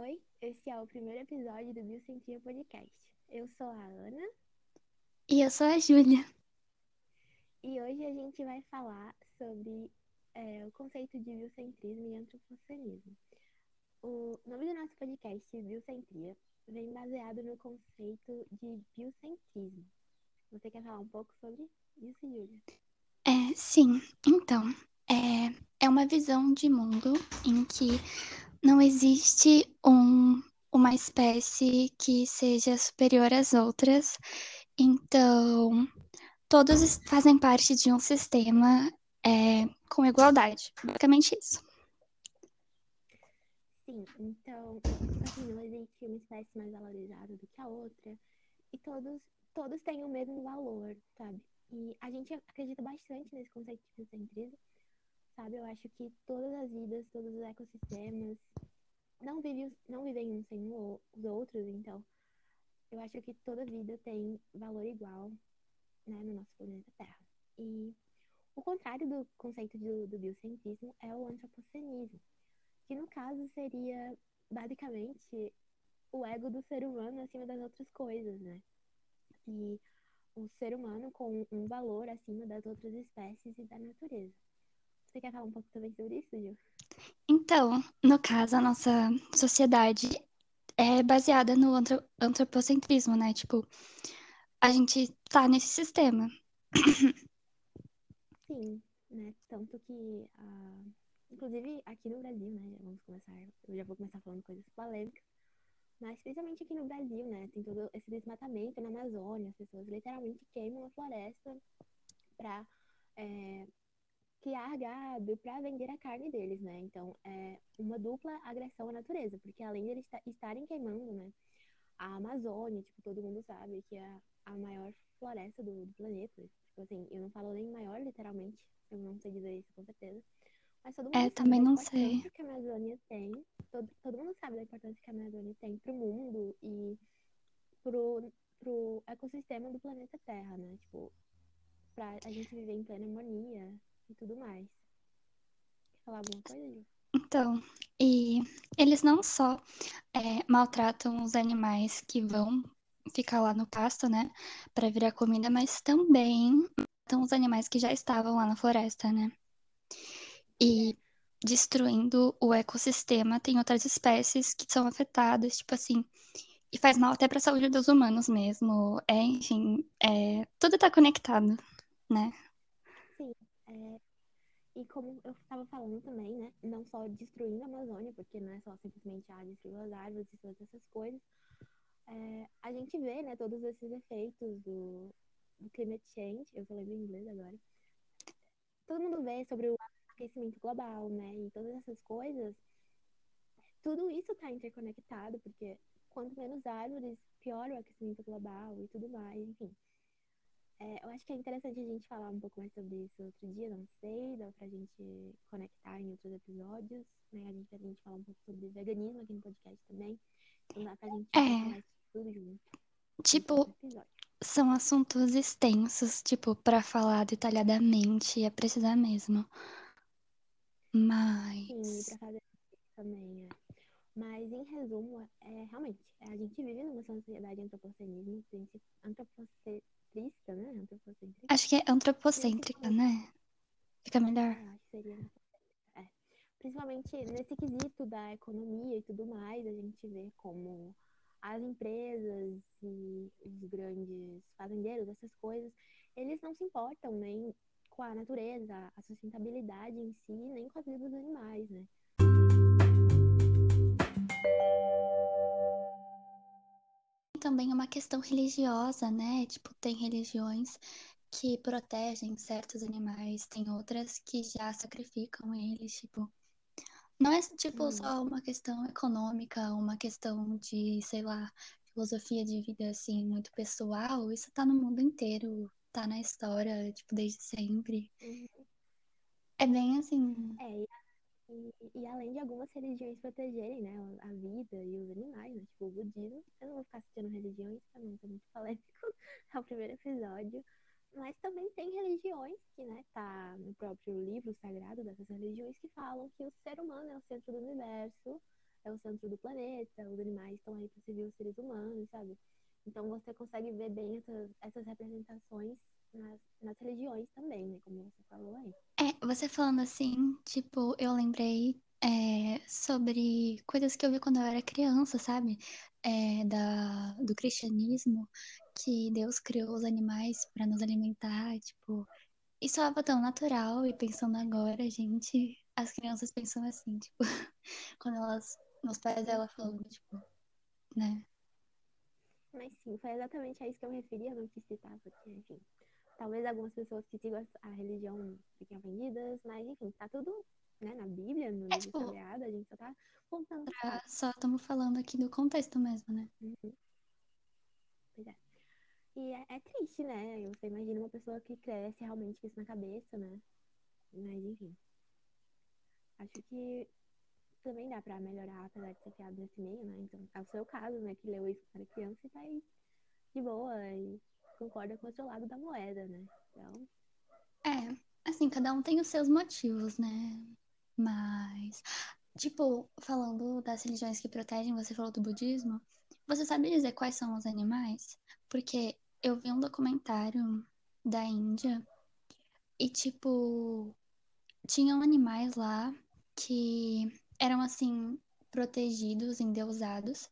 Oi, esse é o primeiro episódio do Biocentria Podcast. Eu sou a Ana E eu sou a Júlia. e hoje a gente vai falar sobre é, o conceito de biocentrismo e antropocenismo. O nome do nosso podcast, Biocentria, vem baseado no conceito de biocentrismo. Você quer falar um pouco sobre isso, Júlia? É, sim, então, é, é uma visão de mundo em que não existe um, uma espécie que seja superior às outras. Então, todos fazem parte de um sistema é, com igualdade. Basicamente isso. Sim, então, assim, não existe uma espécie mais valorizada do que a outra. E todos, todos têm o mesmo valor, sabe? E a gente acredita bastante nesse conceito de biocentrismo, sabe? Eu acho que todas as vidas, todos os ecossistemas não vivem, não vivem uns sem os outros, então eu acho que toda vida tem valor igual, né, no nosso planeta Terra. E o contrário do conceito do, do biocentrismo é o antropocenismo que no caso seria basicamente o ego do ser humano acima das outras coisas, né? E o ser humano com um valor acima das outras espécies e da natureza. Você quer falar um pouco também sobre isso, Gil? Então, no caso, a nossa sociedade é baseada no antro- antropocentrismo, né? Tipo, a gente tá nesse sistema. Sim, né? Tanto que, ah, inclusive aqui no Brasil, né? Vamos começar, eu já vou começar falando coisas polêmicas, mas principalmente aqui no Brasil, né? Tem todo esse desmatamento na Amazônia, as pessoas literalmente queimam a floresta para criar gado, para vender a carne deles, né? Então é uma dupla agressão à natureza, porque além de eles esta- estarem queimando, né? A Amazônia, tipo, todo mundo sabe que é a maior floresta do, do planeta. Tipo assim, eu não falo nem maior, literalmente. Eu não sei dizer isso com certeza. Mas todo mundo É, sabe também não sei. que a Amazônia tem. Todo, todo mundo sabe da importância que a Amazônia tem pro mundo e pro, pro ecossistema do planeta Terra, né? Tipo, pra a gente viver em plena harmonia e tudo mais. Quer falar alguma coisa, Ju? Então, e eles não só é, maltratam os animais que vão ficar lá no pasto, né, para virar comida, mas também matam os animais que já estavam lá na floresta, né? E destruindo o ecossistema, tem outras espécies que são afetadas, tipo assim, e faz mal até para a saúde dos humanos mesmo. É, enfim, é, tudo tá conectado, né? É, e como eu estava falando também, né? Não só destruindo a Amazônia, porque não é só simplesmente ah, destruir as árvores e todas essas coisas. É, a gente vê, né, todos esses efeitos do, do climate change, eu lendo em inglês agora. Todo mundo vê sobre o aquecimento global, né? E todas essas coisas. Tudo isso está interconectado, porque quanto menos árvores, pior o aquecimento global e tudo mais, enfim. É, eu acho que é interessante a gente falar um pouco mais sobre isso outro dia, não sei, dá pra gente conectar em outros episódios, né? A gente, a gente falar um pouco sobre veganismo aqui no podcast também. Então dá pra gente É. falar tudo junto Tipo, são assuntos extensos, tipo, para falar detalhadamente, é precisar mesmo. Sim, Mas pra fazer também, é. Mas em resumo, é realmente, a gente vive numa sociedade antropocenismo, princi- antropocentrista, né? Antropocentrista. acho que é antropocêntrica, né? Fica melhor. É, acho que seria. É. Principalmente nesse quesito da economia e tudo mais, a gente vê como as empresas e os grandes fazendeiros, essas coisas, eles não se importam nem com a natureza, a sustentabilidade em si, nem com a vida dos animais, né? Também é uma questão religiosa, né? Tipo, tem religiões que protegem certos animais, tem outras que já sacrificam eles, tipo. Não é, tipo, Uhum. só uma questão econômica, uma questão de, sei lá, filosofia de vida, assim, muito pessoal. Isso tá no mundo inteiro, tá na história, tipo, desde sempre. Uhum. É bem assim. É, e, e, e além de algumas religiões protegerem, né, a vida e os animais, né, tipo o budismo, eu não vou ficar citando religiões, não ser muito polêmico, é o primeiro episódio, mas também tem religiões que, né, tá no próprio livro sagrado dessas religiões que falam que o ser humano é o centro do universo é o centro do planeta, os animais estão aí para servir os seres humanos, sabe? Então você consegue ver bem essas, essas representações nas, nas religiões também, né? Como você falou você falando assim, tipo, eu lembrei é, sobre coisas que eu vi quando eu era criança, sabe? É, da, do cristianismo, que Deus criou os animais para nos alimentar, tipo, isso soava tão natural e pensando agora, gente, as crianças pensam assim, tipo, quando elas, nos pais dela falando, tipo, né? Mas sim, foi exatamente a isso que eu me referi, eu não quis citar, porque, enfim, talvez algumas pessoas que sigam a religião fiquem ofendidas, mas enfim, tá tudo né, na Bíblia, no É, livro tipo, sagrado, a gente só tá contando pra- só estamos falando aqui do contexto mesmo, né? Uhum. Pois é. E é, é triste, né? Você imagina uma pessoa que cresce realmente com isso na cabeça, né? Mas enfim. Acho que também dá pra melhorar, apesar de ser criado nesse meio, né? Então, é o seu caso, né? Que leu isso quando era criança e tá aí de boa e concorda com o seu lado da moeda, né? Então, É, assim, cada um tem os seus motivos, né? Mas, tipo, falando das religiões que protegem, você falou do budismo, você sabe dizer quais são os animais? Porque eu vi um documentário da Índia e, tipo, tinham animais lá que eram, assim, protegidos, endeusados,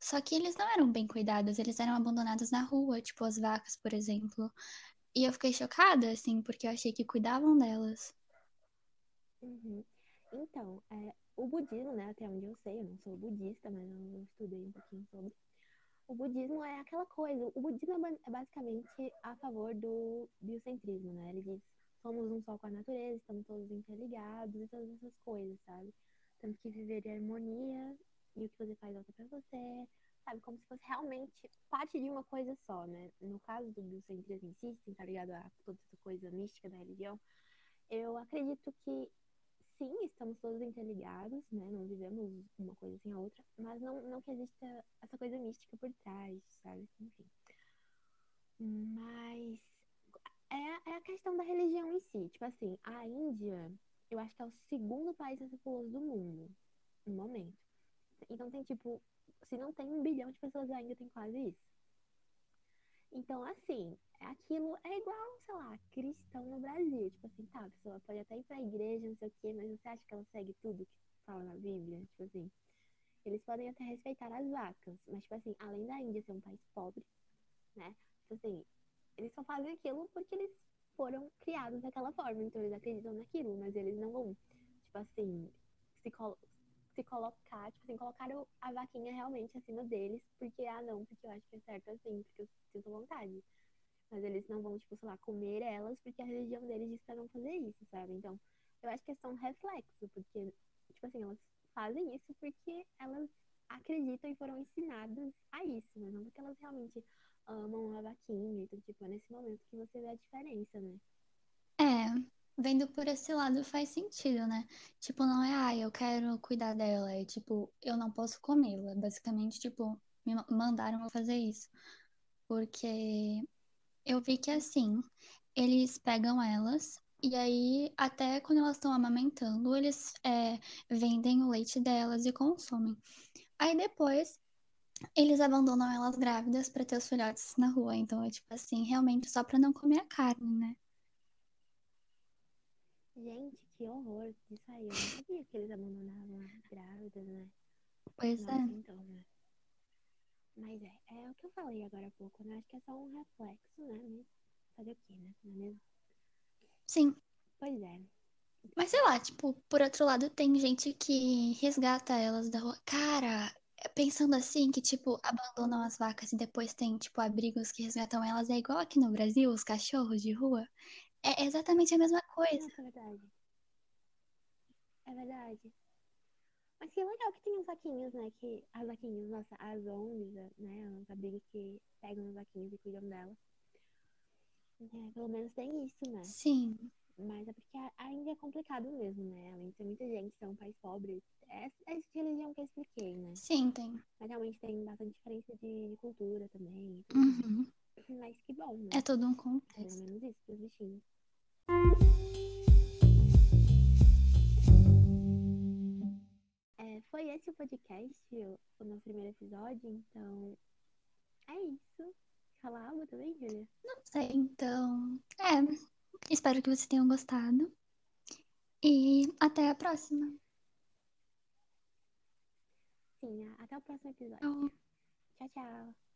só que eles não eram bem cuidados, eles eram abandonados na rua, tipo as vacas, por exemplo. E eu fiquei chocada, assim, porque eu achei que cuidavam delas. Uhum. Então, é, o budismo, né, até onde eu sei, eu não sou budista, mas eu estudei um pouquinho sobre. O budismo é aquela coisa, o budismo é é basicamente a favor do biocentrismo, né? Ele diz, somos um só com a natureza, estamos todos interligados e todas essas coisas, sabe? Temos que viver em harmonia e o que você faz volta pra você, sabe? Como se fosse realmente parte de uma coisa só, né? No caso do biocentrismo em si, tá ligado a toda essa coisa mística da religião, eu acredito que sim, estamos todos interligados, né? Não vivemos uma coisa sem a outra, mas não, não que exista essa coisa mística por trás, sabe? Enfim. Mas é, é a questão da religião em si. Tipo assim, a Índia, eu acho que é o segundo país mais populoso do mundo, no momento. Então tem tipo, se não tem um bilhão de pessoas ainda, tem quase isso. Então, assim, aquilo é igual, sei lá, cristão no Brasil. Tipo assim, tá, a pessoa pode até ir pra igreja, não sei o quê, mas você acha que ela segue tudo que fala na Bíblia? Tipo assim, eles podem até respeitar as vacas, mas, tipo assim, além da Índia ser um país pobre, né? Tipo assim, eles só fazem aquilo porque eles foram criados daquela forma, então eles acreditam naquilo, mas eles não vão, tipo assim, se, se colocar, tipo assim, colocaram a vaquinha realmente acima deles, porque, ah, não, porque eu acho que é certo assim, porque eu sinto vontade. Mas eles não vão, tipo, sei lá, comer elas porque a religião deles diz pra não fazer isso, sabe? Então, eu acho que é só um reflexo, porque, tipo assim, elas fazem isso porque elas acreditam e foram ensinadas a isso, mas não porque elas realmente amam a vaquinha. Então, tipo, é nesse momento que você vê a diferença, né? É, vendo por esse lado faz sentido, né? Tipo, não é, ah, eu quero cuidar dela, é tipo, eu não posso comê-la. Basicamente, tipo, me ma- mandaram eu fazer isso. Porque eu vi que assim, eles pegam elas e aí, até quando elas estão amamentando, eles é, vendem o leite delas e consomem. Aí depois, eles abandonam elas grávidas pra ter os filhotes na rua. Então, é tipo assim, realmente só pra não comer a carne, né? Gente, que horror isso aí. Eu não sabia que eles abandonavam as grávidas, né? Pois é. Nossa, então, né? Mas é, é o que eu falei agora há pouco, né? Acho que é só um reflexo, né? Mas fazer o quê, né? Não é mesmo? Sim. Pois é. Mas sei lá, tipo, por outro lado, tem gente que resgata elas da rua. Cara, pensando assim, que, tipo, abandonam as vacas e depois tem, tipo, abrigos que resgatam elas, é igual aqui no Brasil, os cachorros de rua. É exatamente a mesma coisa. Nossa, é verdade. É verdade. Mas que legal que tem os vaquinhos, né? Que as vaquinhas, nossa, as ONGs, né? Os abrigos que pegam as vaquinhas e cuidam delas. É, pelo menos tem isso, né? Sim. Mas é porque ainda é complicado mesmo, né? Além de ter muita gente, ser um país pobre. É é essa religião que eu expliquei, né? Sim, tem. Mas realmente tem bastante diferença de, de cultura também. Uhum. Mas que bom, né? É todo um Pelo contexto. menos isso, pros bichinhos. É, foi esse o podcast, o, nosso primeiro episódio, então é isso. Falar algo também, Julia? Não sei, então. É. Espero que vocês tenham gostado. E até a próxima. Sim, até o próximo episódio. Tchau. Tchau, tchau.